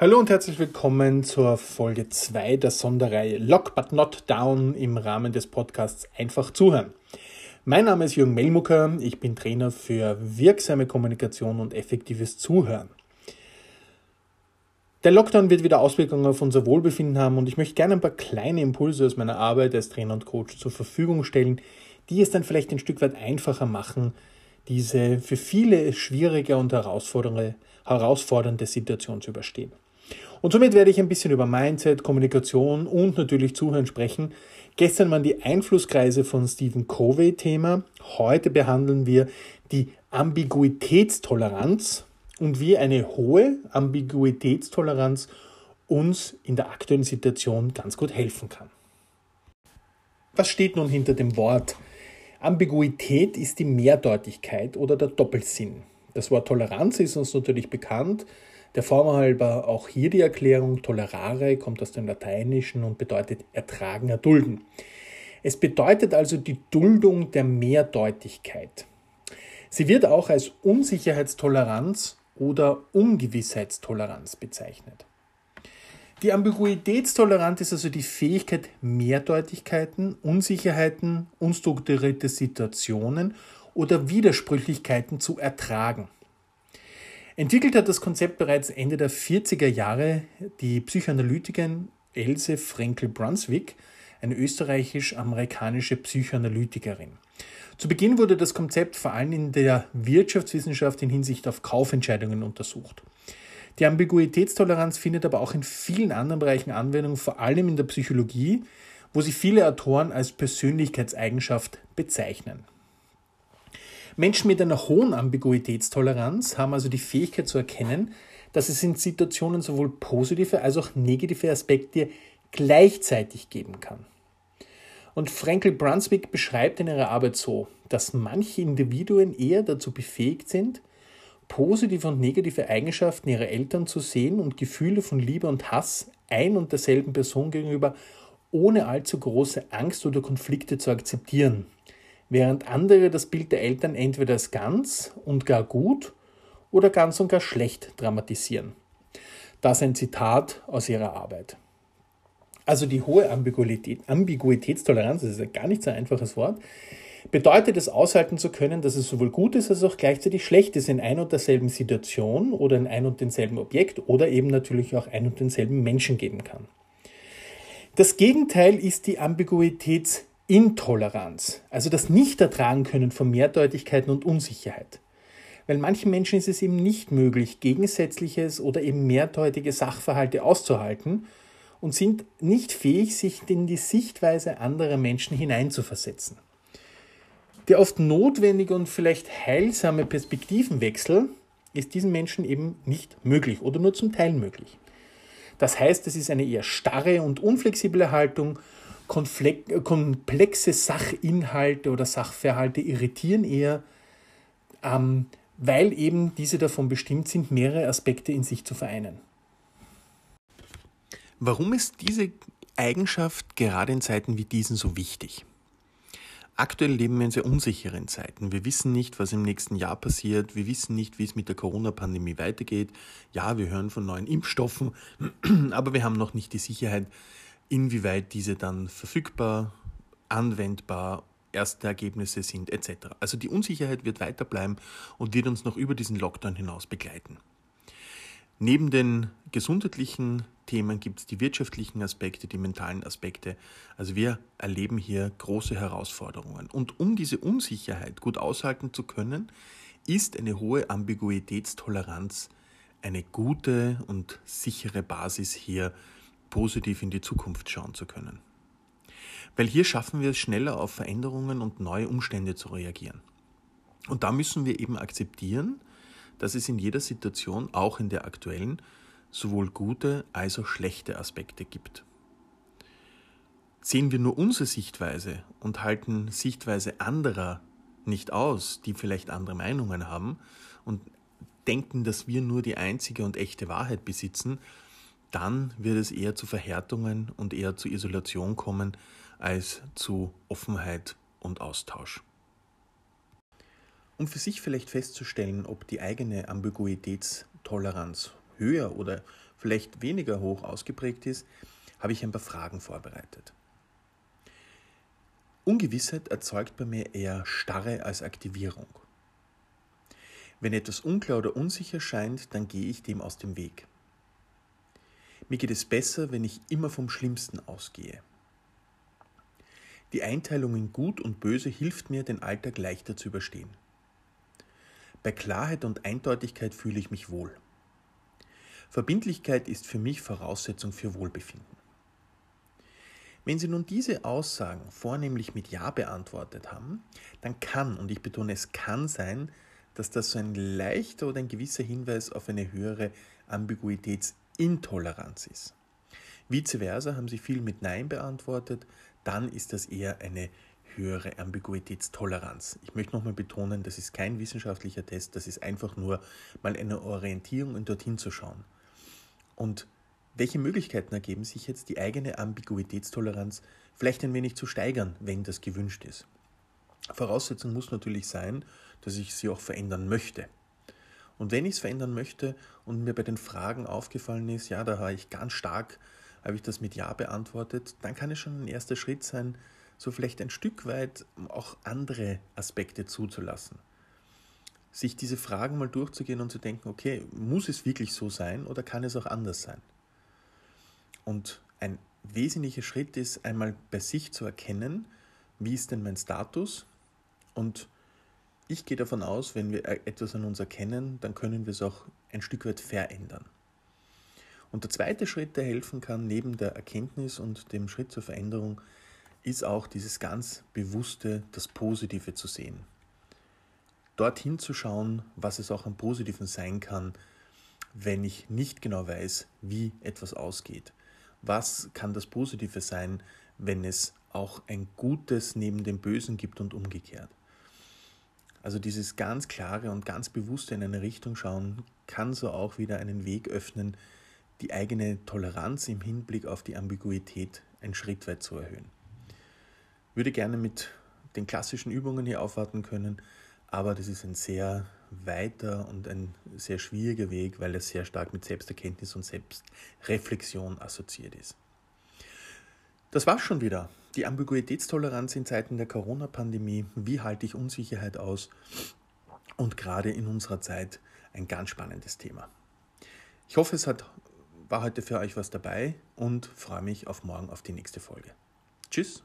Hallo und herzlich willkommen zur Folge 2 der Sonderreihe Lock but not down im Rahmen des Podcasts Einfach zuhören. Mein Name ist Jürgen Melmucker, ich bin Trainer für wirksame Kommunikation und effektives Zuhören. Der Lockdown wird wieder Auswirkungen auf unser Wohlbefinden haben und ich möchte gerne ein paar kleine Impulse aus meiner Arbeit als Trainer und Coach zur Verfügung stellen, die es dann vielleicht ein Stück weit einfacher machen, diese für viele schwierige und herausfordernde, herausfordernde Situation zu überstehen. Und somit werde ich ein bisschen über Mindset, Kommunikation und natürlich Zuhören sprechen. Gestern waren die Einflusskreise von Stephen Covey Thema. Heute behandeln wir die Ambiguitätstoleranz und wie eine hohe Ambiguitätstoleranz uns in der aktuellen Situation ganz gut helfen kann. Was steht nun hinter dem Wort? Ambiguität ist die Mehrdeutigkeit oder der Doppelsinn. Das Wort Toleranz ist uns natürlich bekannt. Der Form halber auch hier die Erklärung tolerare kommt aus dem Lateinischen und bedeutet ertragen, erdulden. Es bedeutet also die Duldung der Mehrdeutigkeit. Sie wird auch als Unsicherheitstoleranz oder Ungewissheitstoleranz bezeichnet. Die Ambiguitätstoleranz ist also die Fähigkeit, Mehrdeutigkeiten, Unsicherheiten, unstrukturierte Situationen oder Widersprüchlichkeiten zu ertragen. Entwickelt hat das Konzept bereits Ende der 40er Jahre die Psychoanalytikerin Else Frenkel-Brunswick, eine österreichisch-amerikanische Psychoanalytikerin. Zu Beginn wurde das Konzept vor allem in der Wirtschaftswissenschaft in Hinsicht auf Kaufentscheidungen untersucht. Die Ambiguitätstoleranz findet aber auch in vielen anderen Bereichen Anwendung, vor allem in der Psychologie, wo sie viele Autoren als Persönlichkeitseigenschaft bezeichnen. Menschen mit einer hohen Ambiguitätstoleranz haben also die Fähigkeit zu erkennen, dass es in Situationen sowohl positive als auch negative Aspekte gleichzeitig geben kann. Und Frankel Brunswick beschreibt in ihrer Arbeit so, dass manche Individuen eher dazu befähigt sind, positive und negative Eigenschaften ihrer Eltern zu sehen und Gefühle von Liebe und Hass ein und derselben Person gegenüber ohne allzu große Angst oder Konflikte zu akzeptieren während andere das Bild der Eltern entweder als ganz und gar gut oder ganz und gar schlecht dramatisieren. Das ein Zitat aus ihrer Arbeit. Also die hohe Ambiguität, Ambiguitätstoleranz, das ist ein gar nicht so einfaches Wort, bedeutet es aushalten zu können, dass es sowohl gut ist als auch gleichzeitig schlecht ist in ein und derselben Situation oder in ein und denselben Objekt oder eben natürlich auch ein und denselben Menschen geben kann. Das Gegenteil ist die Ambiguitäts Intoleranz, also das Nicht-Ertragen können von Mehrdeutigkeiten und Unsicherheit. Weil manchen Menschen ist es eben nicht möglich, gegensätzliches oder eben mehrdeutige Sachverhalte auszuhalten und sind nicht fähig, sich in die Sichtweise anderer Menschen hineinzuversetzen. Der oft notwendige und vielleicht heilsame Perspektivenwechsel ist diesen Menschen eben nicht möglich oder nur zum Teil möglich. Das heißt, es ist eine eher starre und unflexible Haltung komplexe Sachinhalte oder Sachverhalte irritieren eher, ähm, weil eben diese davon bestimmt sind, mehrere Aspekte in sich zu vereinen. Warum ist diese Eigenschaft gerade in Zeiten wie diesen so wichtig? Aktuell leben wir in sehr unsicheren Zeiten. Wir wissen nicht, was im nächsten Jahr passiert. Wir wissen nicht, wie es mit der Corona-Pandemie weitergeht. Ja, wir hören von neuen Impfstoffen, aber wir haben noch nicht die Sicherheit, inwieweit diese dann verfügbar, anwendbar, erste Ergebnisse sind etc. Also die Unsicherheit wird weiter bleiben und wird uns noch über diesen Lockdown hinaus begleiten. Neben den gesundheitlichen Themen gibt es die wirtschaftlichen Aspekte, die mentalen Aspekte. Also wir erleben hier große Herausforderungen. Und um diese Unsicherheit gut aushalten zu können, ist eine hohe Ambiguitätstoleranz eine gute und sichere Basis hier positiv in die Zukunft schauen zu können. Weil hier schaffen wir es schneller auf Veränderungen und neue Umstände zu reagieren. Und da müssen wir eben akzeptieren, dass es in jeder Situation, auch in der aktuellen, sowohl gute als auch schlechte Aspekte gibt. Sehen wir nur unsere Sichtweise und halten Sichtweise anderer nicht aus, die vielleicht andere Meinungen haben und denken, dass wir nur die einzige und echte Wahrheit besitzen, dann wird es eher zu Verhärtungen und eher zu Isolation kommen als zu Offenheit und Austausch. Um für sich vielleicht festzustellen, ob die eigene Ambiguitätstoleranz höher oder vielleicht weniger hoch ausgeprägt ist, habe ich ein paar Fragen vorbereitet. Ungewissheit erzeugt bei mir eher Starre als Aktivierung. Wenn etwas unklar oder unsicher scheint, dann gehe ich dem aus dem Weg. Mir geht es besser, wenn ich immer vom Schlimmsten ausgehe. Die Einteilung in Gut und Böse hilft mir, den Alltag leichter zu überstehen. Bei Klarheit und Eindeutigkeit fühle ich mich wohl. Verbindlichkeit ist für mich Voraussetzung für Wohlbefinden. Wenn Sie nun diese Aussagen vornehmlich mit Ja beantwortet haben, dann kann, und ich betone es kann sein, dass das so ein leichter oder ein gewisser Hinweis auf eine höhere Ambiguitätsintoleranz ist. Vice versa haben Sie viel mit Nein beantwortet, dann ist das eher eine höhere Ambiguitätstoleranz. Ich möchte nochmal betonen, das ist kein wissenschaftlicher Test, das ist einfach nur mal eine Orientierung und dorthin zu schauen. Und welche Möglichkeiten ergeben sich jetzt, die eigene Ambiguitätstoleranz vielleicht ein wenig zu steigern, wenn das gewünscht ist? Voraussetzung muss natürlich sein, dass ich sie auch verändern möchte. Und wenn ich es verändern möchte und mir bei den Fragen aufgefallen ist, ja, da habe ich ganz stark, habe ich das mit Ja beantwortet, dann kann es schon ein erster Schritt sein, so vielleicht ein Stück weit auch andere Aspekte zuzulassen. Sich diese Fragen mal durchzugehen und zu denken, okay, muss es wirklich so sein oder kann es auch anders sein? Und ein wesentlicher Schritt ist einmal bei sich zu erkennen, wie ist denn mein Status? Und ich gehe davon aus, wenn wir etwas an uns erkennen, dann können wir es auch ein Stück weit verändern. Und der zweite Schritt, der helfen kann, neben der Erkenntnis und dem Schritt zur Veränderung, ist auch dieses ganz bewusste, das Positive zu sehen. Dorthin zu schauen, was es auch am Positiven sein kann, wenn ich nicht genau weiß, wie etwas ausgeht. Was kann das Positive sein, wenn es auch ein Gutes neben dem Bösen gibt und umgekehrt? Also dieses ganz klare und ganz bewusste in eine Richtung schauen, kann so auch wieder einen Weg öffnen, die eigene Toleranz im Hinblick auf die Ambiguität einen Schritt weit zu erhöhen würde gerne mit den klassischen Übungen hier aufwarten können, aber das ist ein sehr weiter und ein sehr schwieriger Weg, weil er sehr stark mit Selbsterkenntnis und Selbstreflexion assoziiert ist. Das war's schon wieder. Die Ambiguitätstoleranz in Zeiten der Corona-Pandemie. Wie halte ich Unsicherheit aus? Und gerade in unserer Zeit ein ganz spannendes Thema. Ich hoffe, es hat, war heute für euch was dabei und freue mich auf morgen auf die nächste Folge. Tschüss.